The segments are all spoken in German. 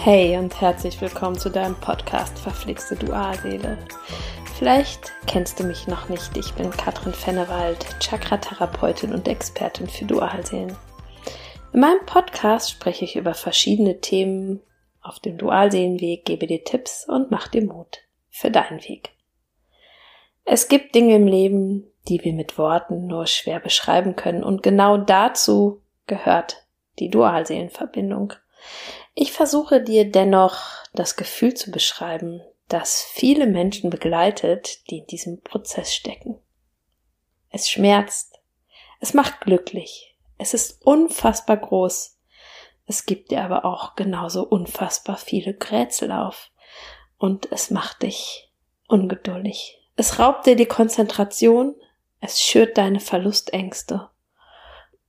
Hey und herzlich willkommen zu deinem Podcast Verflixte Dualseele. Vielleicht kennst du mich noch nicht. Ich bin Katrin Fennewald, Chakra-Therapeutin und Expertin für Dualseelen. In meinem Podcast spreche ich über verschiedene Themen auf dem Dualseelenweg, gebe dir Tipps und mach dir Mut für deinen Weg. Es gibt Dinge im Leben, die wir mit Worten nur schwer beschreiben können und genau dazu gehört die Dualseelenverbindung. Ich versuche dir dennoch das Gefühl zu beschreiben, das viele Menschen begleitet, die in diesem Prozess stecken. Es schmerzt, es macht glücklich, es ist unfassbar groß, es gibt dir aber auch genauso unfassbar viele Grätsel auf. Und es macht dich ungeduldig. Es raubt dir die Konzentration, es schürt deine Verlustängste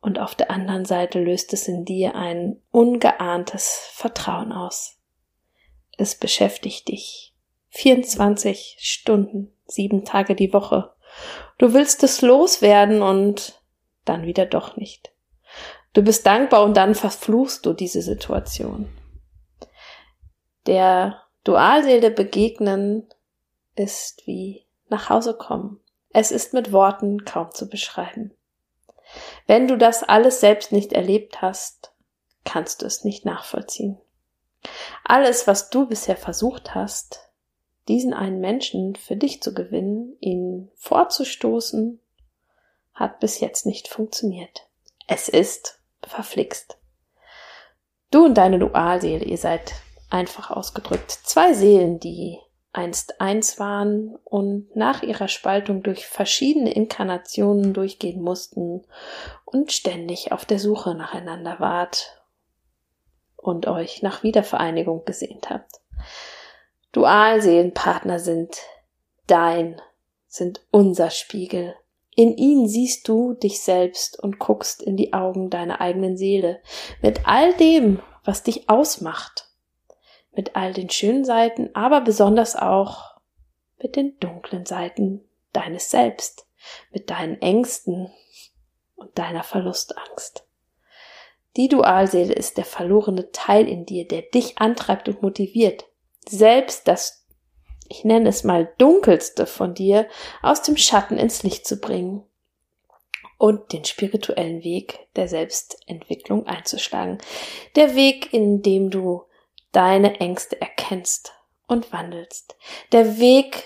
und auf der anderen Seite löst es in dir ein ungeahntes Vertrauen aus. Es beschäftigt dich 24 Stunden, sieben Tage die Woche. Du willst es loswerden und dann wieder doch nicht. Du bist dankbar und dann verfluchst du diese Situation. Der Dualseele begegnen ist wie nach Hause kommen. Es ist mit Worten kaum zu beschreiben. Wenn du das alles selbst nicht erlebt hast, kannst du es nicht nachvollziehen. Alles, was du bisher versucht hast, diesen einen Menschen für dich zu gewinnen, ihn vorzustoßen, hat bis jetzt nicht funktioniert. Es ist verflixt. Du und deine Dualseele, ihr seid einfach ausgedrückt zwei Seelen, die einst eins waren und nach ihrer Spaltung durch verschiedene Inkarnationen durchgehen mussten und ständig auf der Suche nacheinander wart und euch nach Wiedervereinigung gesehnt habt. Dualseelenpartner sind dein, sind unser Spiegel. In ihnen siehst du dich selbst und guckst in die Augen deiner eigenen Seele mit all dem, was dich ausmacht mit all den schönen Seiten, aber besonders auch mit den dunklen Seiten deines Selbst, mit deinen Ängsten und deiner Verlustangst. Die Dualseele ist der verlorene Teil in dir, der dich antreibt und motiviert, selbst das, ich nenne es mal, dunkelste von dir aus dem Schatten ins Licht zu bringen und den spirituellen Weg der Selbstentwicklung einzuschlagen. Der Weg, in dem du deine Ängste erkennst und wandelst. Der Weg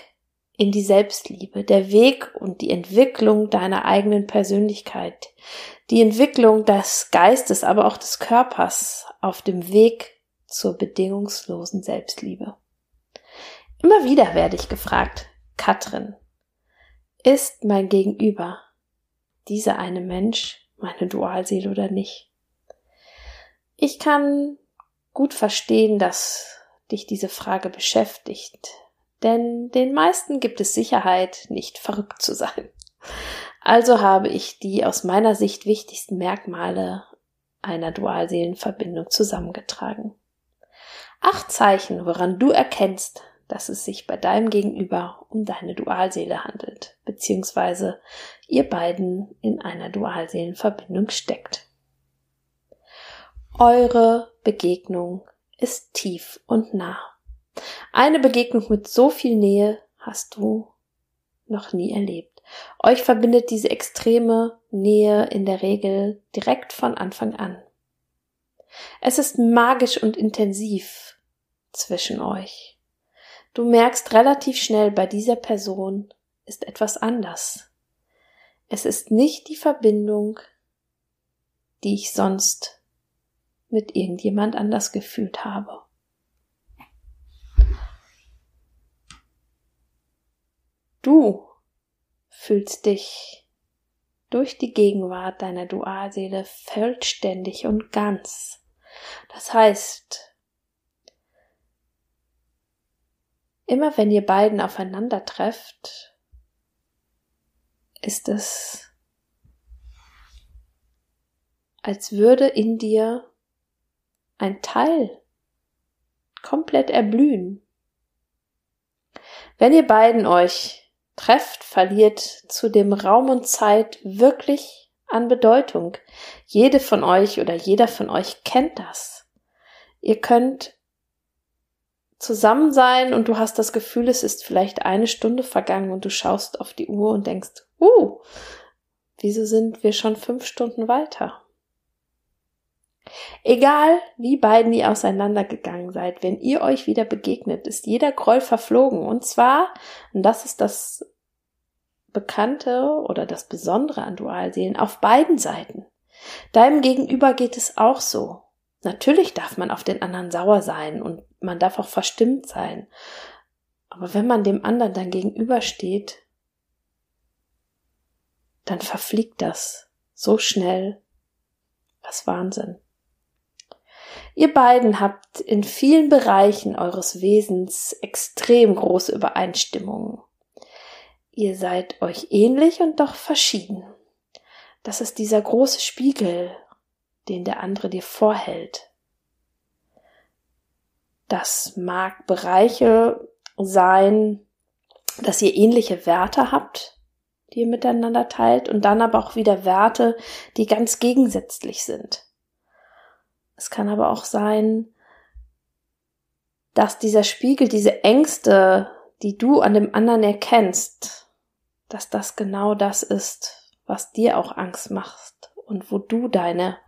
in die Selbstliebe, der Weg und die Entwicklung deiner eigenen Persönlichkeit, die Entwicklung des Geistes, aber auch des Körpers auf dem Weg zur bedingungslosen Selbstliebe. Immer wieder werde ich gefragt, Katrin, ist mein Gegenüber dieser eine Mensch, meine Dualseele oder nicht? Ich kann gut verstehen, dass dich diese Frage beschäftigt. Denn den meisten gibt es Sicherheit, nicht verrückt zu sein. Also habe ich die aus meiner Sicht wichtigsten Merkmale einer Dualseelenverbindung zusammengetragen. Acht Zeichen, woran du erkennst, dass es sich bei deinem Gegenüber um deine Dualseele handelt, beziehungsweise ihr beiden in einer Dualseelenverbindung steckt. Eure Begegnung ist tief und nah. Eine Begegnung mit so viel Nähe hast du noch nie erlebt. Euch verbindet diese extreme Nähe in der Regel direkt von Anfang an. Es ist magisch und intensiv zwischen euch. Du merkst relativ schnell, bei dieser Person ist etwas anders. Es ist nicht die Verbindung, die ich sonst mit irgendjemand anders gefühlt habe. Du fühlst dich durch die Gegenwart deiner Dualseele vollständig und ganz. Das heißt, immer wenn ihr beiden aufeinander trefft, ist es, als würde in dir ein Teil komplett erblühen. Wenn ihr beiden euch trefft, verliert zu dem Raum und Zeit wirklich an Bedeutung. Jede von euch oder jeder von euch kennt das. Ihr könnt zusammen sein und du hast das Gefühl, es ist vielleicht eine Stunde vergangen und du schaust auf die Uhr und denkst, uh, wieso sind wir schon fünf Stunden weiter? Egal, wie beiden ihr auseinandergegangen seid, wenn ihr euch wieder begegnet, ist jeder Groll verflogen. Und zwar, und das ist das Bekannte oder das Besondere an Dualseelen, auf beiden Seiten. Deinem Gegenüber geht es auch so. Natürlich darf man auf den anderen sauer sein und man darf auch verstimmt sein. Aber wenn man dem anderen dann gegenübersteht, dann verfliegt das so schnell. Was Wahnsinn. Ihr beiden habt in vielen Bereichen eures Wesens extrem große Übereinstimmungen. Ihr seid euch ähnlich und doch verschieden. Das ist dieser große Spiegel, den der andere dir vorhält. Das mag Bereiche sein, dass ihr ähnliche Werte habt, die ihr miteinander teilt, und dann aber auch wieder Werte, die ganz gegensätzlich sind. Es kann aber auch sein, dass dieser Spiegel, diese Ängste, die du an dem anderen erkennst, dass das genau das ist, was dir auch Angst macht und wo du deine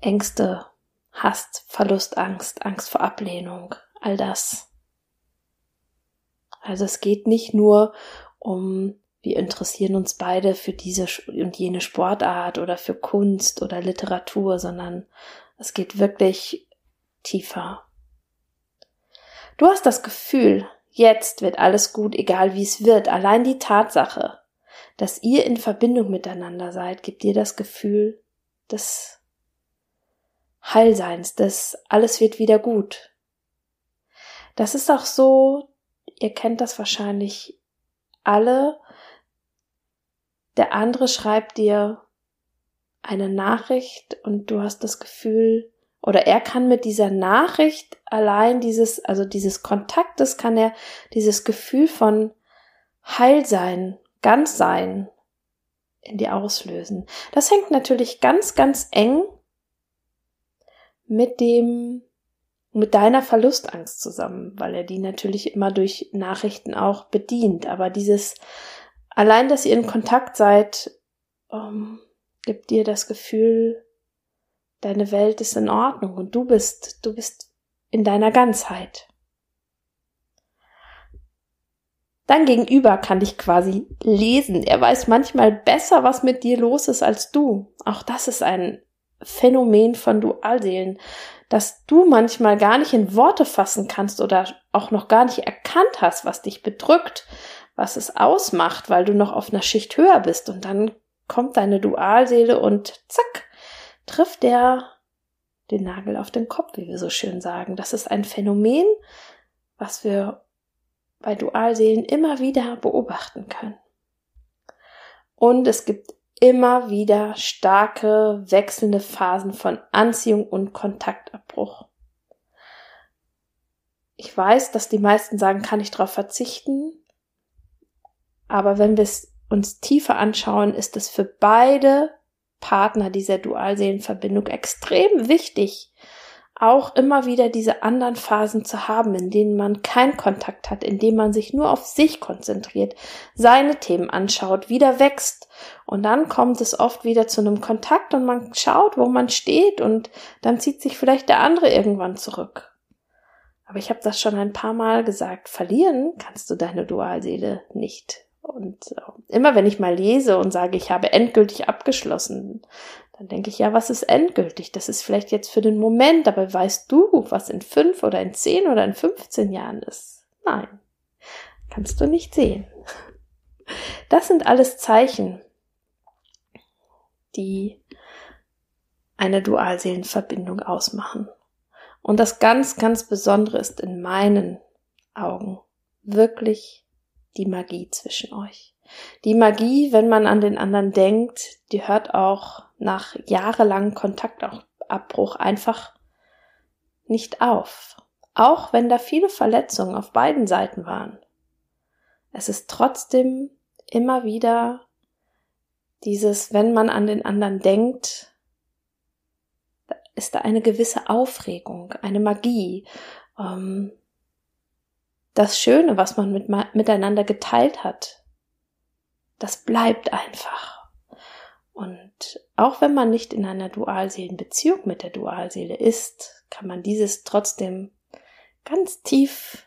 Ängste hast, Verlustangst, Angst vor Ablehnung, all das. Also es geht nicht nur um, wir interessieren uns beide für diese und jene Sportart oder für Kunst oder Literatur, sondern es geht wirklich tiefer. Du hast das Gefühl, jetzt wird alles gut, egal wie es wird. Allein die Tatsache, dass ihr in Verbindung miteinander seid, gibt dir das Gefühl des Heilseins, des alles wird wieder gut. Das ist auch so, ihr kennt das wahrscheinlich alle. Der andere schreibt dir, eine Nachricht und du hast das Gefühl, oder er kann mit dieser Nachricht allein dieses, also dieses Kontaktes kann er dieses Gefühl von Heilsein, Ganzsein in dir auslösen. Das hängt natürlich ganz, ganz eng mit dem, mit deiner Verlustangst zusammen, weil er die natürlich immer durch Nachrichten auch bedient. Aber dieses, allein, dass ihr in Kontakt seid, um, gibt dir das Gefühl, deine Welt ist in Ordnung und du bist, du bist in deiner Ganzheit. Dein Gegenüber kann dich quasi lesen. Er weiß manchmal besser, was mit dir los ist als du. Auch das ist ein Phänomen von Dualseelen, dass du manchmal gar nicht in Worte fassen kannst oder auch noch gar nicht erkannt hast, was dich bedrückt, was es ausmacht, weil du noch auf einer Schicht höher bist und dann kommt deine Dualseele und zack, trifft der den Nagel auf den Kopf, wie wir so schön sagen. Das ist ein Phänomen, was wir bei Dualseelen immer wieder beobachten können. Und es gibt immer wieder starke, wechselnde Phasen von Anziehung und Kontaktabbruch. Ich weiß, dass die meisten sagen, kann ich darauf verzichten. Aber wenn wir es uns tiefer anschauen, ist es für beide Partner dieser Dualseelenverbindung extrem wichtig, auch immer wieder diese anderen Phasen zu haben, in denen man keinen Kontakt hat, in denen man sich nur auf sich konzentriert, seine Themen anschaut, wieder wächst. Und dann kommt es oft wieder zu einem Kontakt und man schaut, wo man steht und dann zieht sich vielleicht der andere irgendwann zurück. Aber ich habe das schon ein paar Mal gesagt, verlieren kannst du deine Dualseele nicht. Und äh, immer wenn ich mal lese und sage, ich habe endgültig abgeschlossen, dann denke ich, ja, was ist endgültig? Das ist vielleicht jetzt für den Moment, aber weißt du, was in fünf oder in zehn oder in 15 Jahren ist? Nein, kannst du nicht sehen. Das sind alles Zeichen, die eine Dualseelenverbindung ausmachen. Und das ganz, ganz Besondere ist in meinen Augen wirklich die Magie zwischen euch. Die Magie, wenn man an den anderen denkt, die hört auch nach jahrelangem Kontaktabbruch einfach nicht auf. Auch wenn da viele Verletzungen auf beiden Seiten waren. Es ist trotzdem immer wieder dieses, wenn man an den anderen denkt, ist da eine gewisse Aufregung, eine Magie. Ähm, das Schöne, was man mit, miteinander geteilt hat, das bleibt einfach. Und auch wenn man nicht in einer Dualseelenbeziehung mit der Dualseele ist, kann man dieses trotzdem ganz tief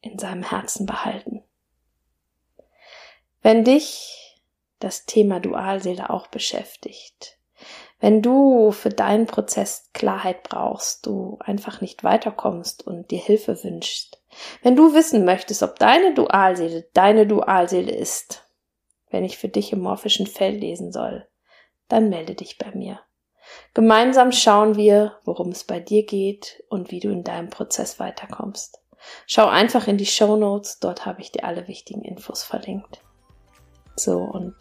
in seinem Herzen behalten. Wenn dich das Thema Dualseele auch beschäftigt, wenn du für deinen Prozess Klarheit brauchst, du einfach nicht weiterkommst und dir Hilfe wünschst, wenn du wissen möchtest, ob deine Dualseele deine Dualseele ist, wenn ich für dich im morphischen Feld lesen soll, dann melde dich bei mir. Gemeinsam schauen wir, worum es bei dir geht und wie du in deinem Prozess weiterkommst. Schau einfach in die Show Notes, dort habe ich dir alle wichtigen Infos verlinkt. So, und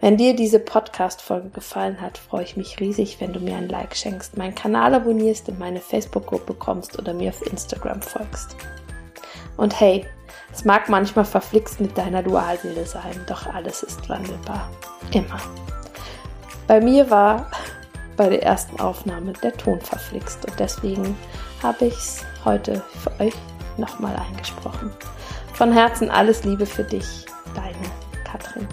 wenn dir diese Podcast-Folge gefallen hat, freue ich mich riesig, wenn du mir ein Like schenkst, meinen Kanal abonnierst, in meine Facebook-Gruppe kommst oder mir auf Instagram folgst. Und hey, es mag manchmal verflixt mit deiner Dualseele sein, doch alles ist wandelbar. Immer. Bei mir war bei der ersten Aufnahme der Ton verflixt und deswegen habe ich es heute für euch nochmal eingesprochen. Von Herzen alles Liebe für dich, deine Katrin.